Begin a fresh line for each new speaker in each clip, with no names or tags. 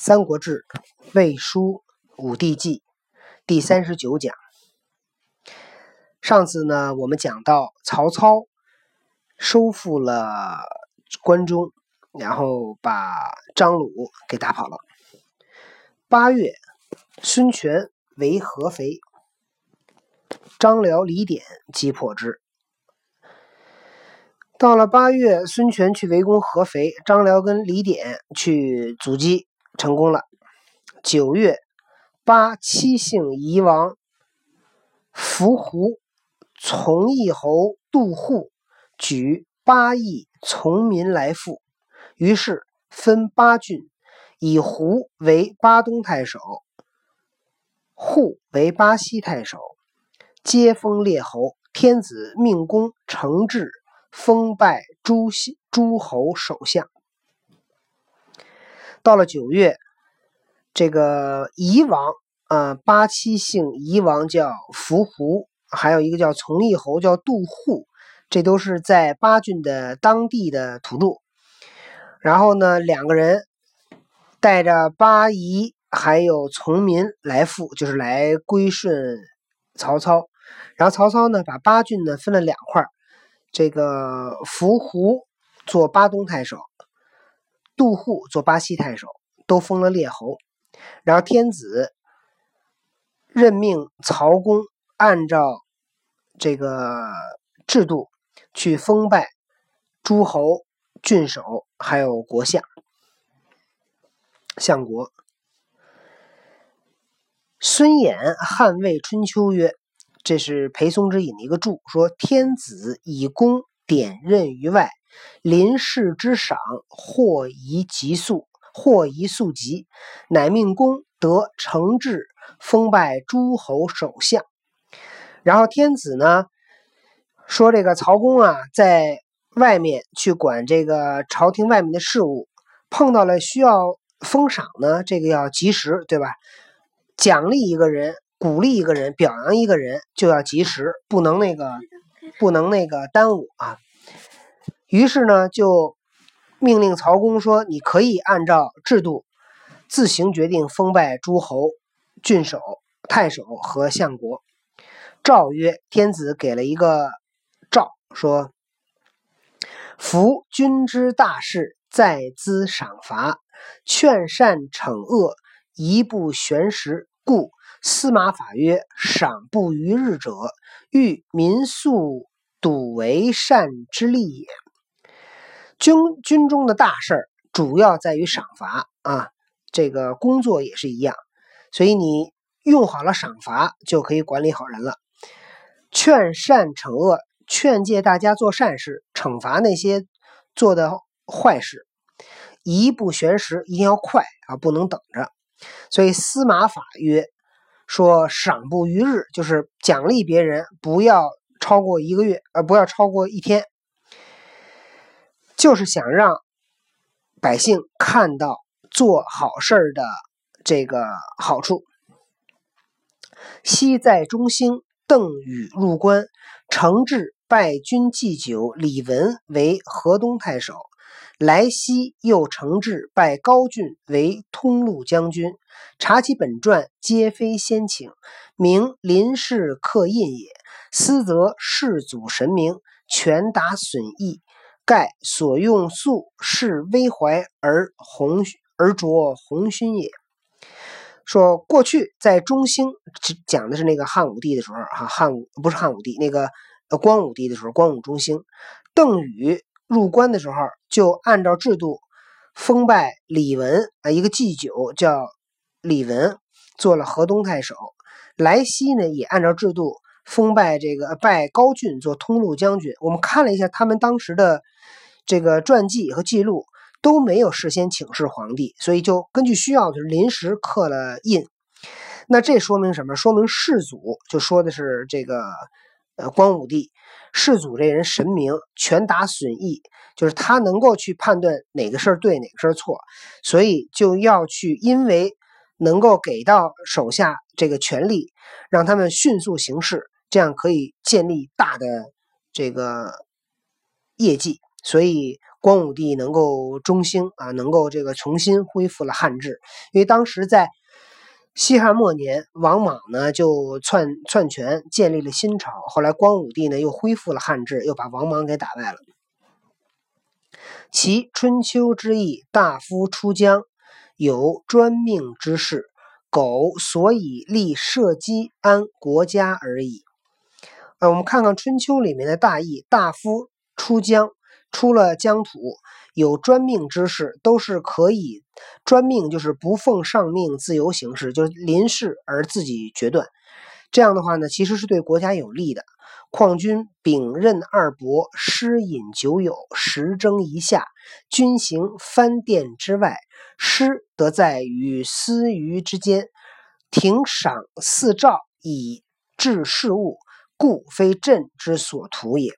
《三国志·魏书·武帝纪》第三十九讲。上次呢，我们讲到曹操收复了关中，然后把张鲁给打跑了。八月，孙权围合肥，张辽、李典击破之。到了八月，孙权去围攻合肥，张辽跟李典去阻击。成功了。九月，八七姓夷王伏胡从义侯杜户举八邑从民来附，于是分八郡，以胡为巴东太守，户为巴西太守，皆封列侯。天子命公承制，封拜诸西诸侯首相。到了九月，这个夷王啊，八七姓夷王叫伏胡，还有一个叫从义侯叫杜户，这都是在巴郡的当地的土著。然后呢，两个人带着八夷还有从民来附，就是来归顺曹操。然后曹操呢，把巴郡呢分了两块这个伏胡做巴东太守。杜户做巴西太守，都封了列侯。然后天子任命曹公按照这个制度去封拜诸侯、郡守，还有国相、相国。孙衍《汉魏春秋》曰：“这是裴松之引的一个注，说天子以公典任于外。”临事之赏，或宜急速，或宜速急，乃命公得承制，封拜诸侯首相。然后天子呢说：“这个曹公啊，在外面去管这个朝廷外面的事务，碰到了需要封赏呢，这个要及时，对吧？奖励一个人，鼓励一个人，表扬一个人，就要及时，不能那个，不能那个耽误啊。”于是呢，就命令曹公说：“你可以按照制度自行决定封拜诸侯、郡守、太守和相国。”诏曰：“天子给了一个诏，说：‘夫君之大事，在兹赏罚，劝善惩恶，一不悬时。故司马法曰：赏不逾日者，欲民速笃为善之利也。’”军军中的大事儿主要在于赏罚啊，这个工作也是一样，所以你用好了赏罚，就可以管理好人了。劝善惩恶，劝诫大家做善事，惩罚那些做的坏事。一不悬时，一定要快啊，不能等着。所以司马法曰：说赏不逾日，就是奖励别人不要超过一个月，呃，不要超过一天。就是想让百姓看到做好事儿的这个好处。昔在中兴，邓禹入关，承制拜君祭酒，李文为河东太守。来西又承制拜高峻为通路将军。查其本传，皆非先请，名林氏刻印也。私则世祖神明，权达损益。盖所用素是微怀而红而着红勋也。说过去在中兴讲的是那个汉武帝的时候，哈汉武不是汉武帝，那个光武帝的时候，光武中兴。邓禹入关的时候，就按照制度封拜李文啊，一个祭酒叫李文做了河东太守。来西呢也按照制度。封拜这个拜高俊做通路将军，我们看了一下他们当时的这个传记和记录，都没有事先请示皇帝，所以就根据需要就是临时刻了印。那这说明什么？说明世祖就说的是这个呃光武帝，世祖这人神明，权达损益，就是他能够去判断哪个事儿对，哪个事儿错，所以就要去因为能够给到手下这个权力，让他们迅速行事。这样可以建立大的这个业绩所以光武帝能够中兴啊，能够这个重新恢复了汉制。因为当时在西汉末年，王莽呢就篡篡权，建立了新朝。后来光武帝呢又恢复了汉制，又把王莽给打败了。其春秋之意，大夫出疆，有专命之事，苟所以立社稷安国家而已。呃，我们看看春秋里面的大义，大夫出疆。出了疆土，有专命之事，都是可以专命，就是不奉上命，自由行事，就是临事而自己决断。这样的话呢，其实是对国家有利的。况君秉任二伯，诗饮酒友，时征一下，军行藩殿之外，师得在于私余之间，廷赏四诏以治事务，故非朕之所图也。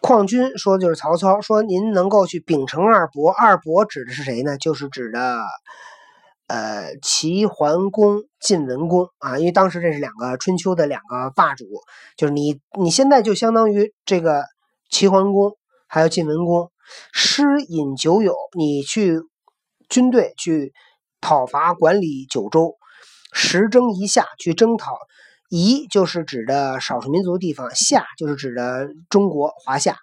况君说的就是曹操，说您能够去秉承二伯，二伯指的是谁呢？就是指的呃齐桓公、晋文公啊，因为当时这是两个春秋的两个霸主，就是你你现在就相当于这个齐桓公还有晋文公，诗饮酒友，你去军队去讨伐管理九州，十征一下去征讨。夷就是指的少数民族地方，夏就是指的中国华夏。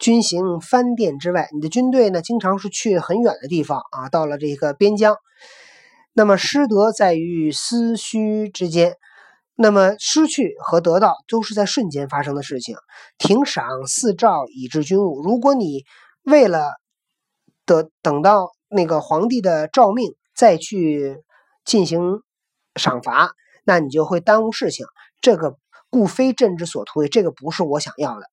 军行藩甸之外，你的军队呢，经常是去很远的地方啊，到了这个边疆。那么失德在于思虚之间，那么失去和得到都是在瞬间发生的事情。停赏四诏以治军务，如果你为了得等到那个皇帝的诏命再去进行赏罚。那你就会耽误事情，这个故非朕之所图也，这个不是我想要的。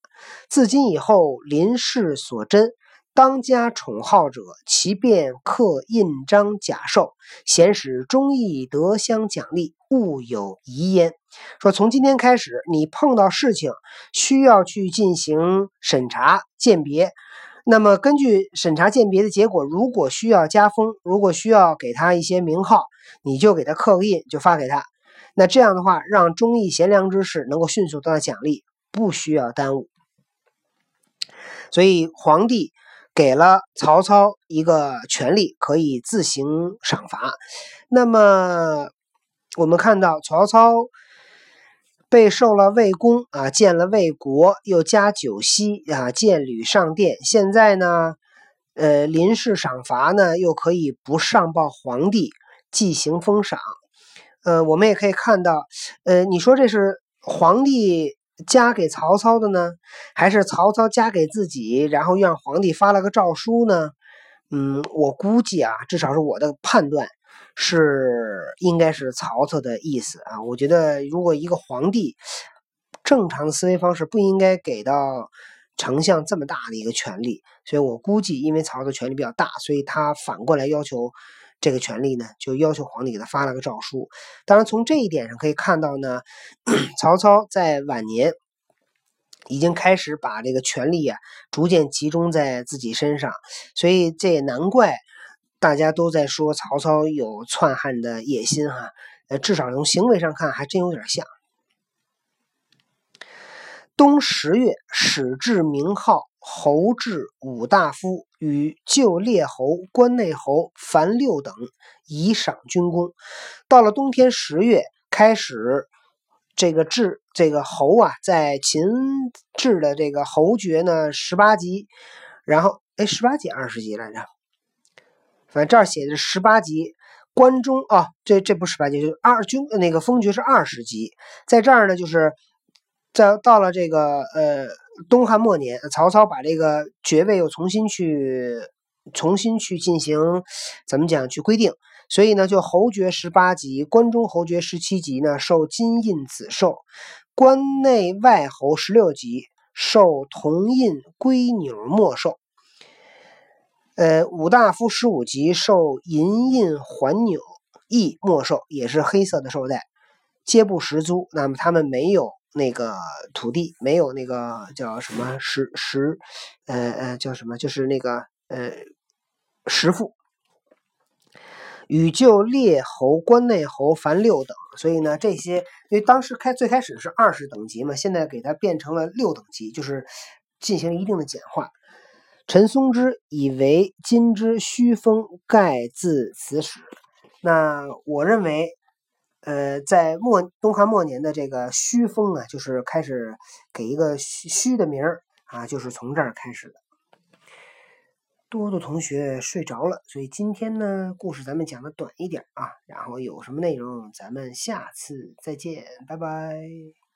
自今以后，临事所珍，当家宠好者，其便刻印章假授，显使忠义德相奖励，勿有疑焉。说从今天开始，你碰到事情需要去进行审查鉴别，那么根据审查鉴别的结果，如果需要加封，如果需要给他一些名号，你就给他刻个印，就发给他。那这样的话，让忠义贤良之士能够迅速得到奖励，不需要耽误。所以皇帝给了曹操一个权利，可以自行赏罚。那么我们看到曹操被授了魏公啊，建了魏国，又加九锡啊，建吕上殿。现在呢，呃，临事赏罚呢，又可以不上报皇帝，即行封赏。呃，我们也可以看到，呃，你说这是皇帝加给曹操的呢，还是曹操加给自己，然后让皇帝发了个诏书呢？嗯，我估计啊，至少是我的判断，是应该是曹操的意思啊。我觉得，如果一个皇帝正常思维方式不应该给到丞相这么大的一个权利，所以我估计，因为曹操权力比较大，所以他反过来要求。这个权利呢，就要求皇帝给他发了个诏书。当然，从这一点上可以看到呢，曹操在晚年已经开始把这个权力啊逐渐集中在自己身上，所以这也难怪大家都在说曹操有篡汉的野心哈。呃，至少从行为上看，还真有点像。冬十月，始置名号。侯至五大夫与旧列侯、关内侯凡六等，以赏军功。到了冬天十月，开始这个制这个侯啊，在秦制的这个侯爵呢，十八级，然后哎，十八级二十级来着，反正这儿写的是十八级。关中啊，这这不十八级，就是二军那个封爵是二十级，在这儿呢，就是在到了这个呃。东汉末年，曹操把这个爵位又重新去、重新去进行怎么讲？去规定。所以呢，就侯爵十八级，关中侯爵十七级呢，受金印紫绶；关内外侯十六级，受铜印龟纽墨绶。呃，五大夫十五级，受银印环纽翼墨绶，也是黑色的绶带，皆不实租。那么他们没有。那个土地没有那个叫什么实实，呃呃叫什么？就是那个呃实父，与旧列侯、关内侯凡六等，所以呢，这些因为当时开最开始是二十等级嘛，现在给它变成了六等级，就是进行一定的简化。陈松之以为今之虚风盖自此始。那我认为，呃，在末东汉末年的这个虚风啊，就是开始给一个虚虚的名儿啊，就是从这儿开始的。多多同学睡着了，所以今天呢，故事咱们讲的短一点啊，然后有什么内容，咱们下次再见，拜拜。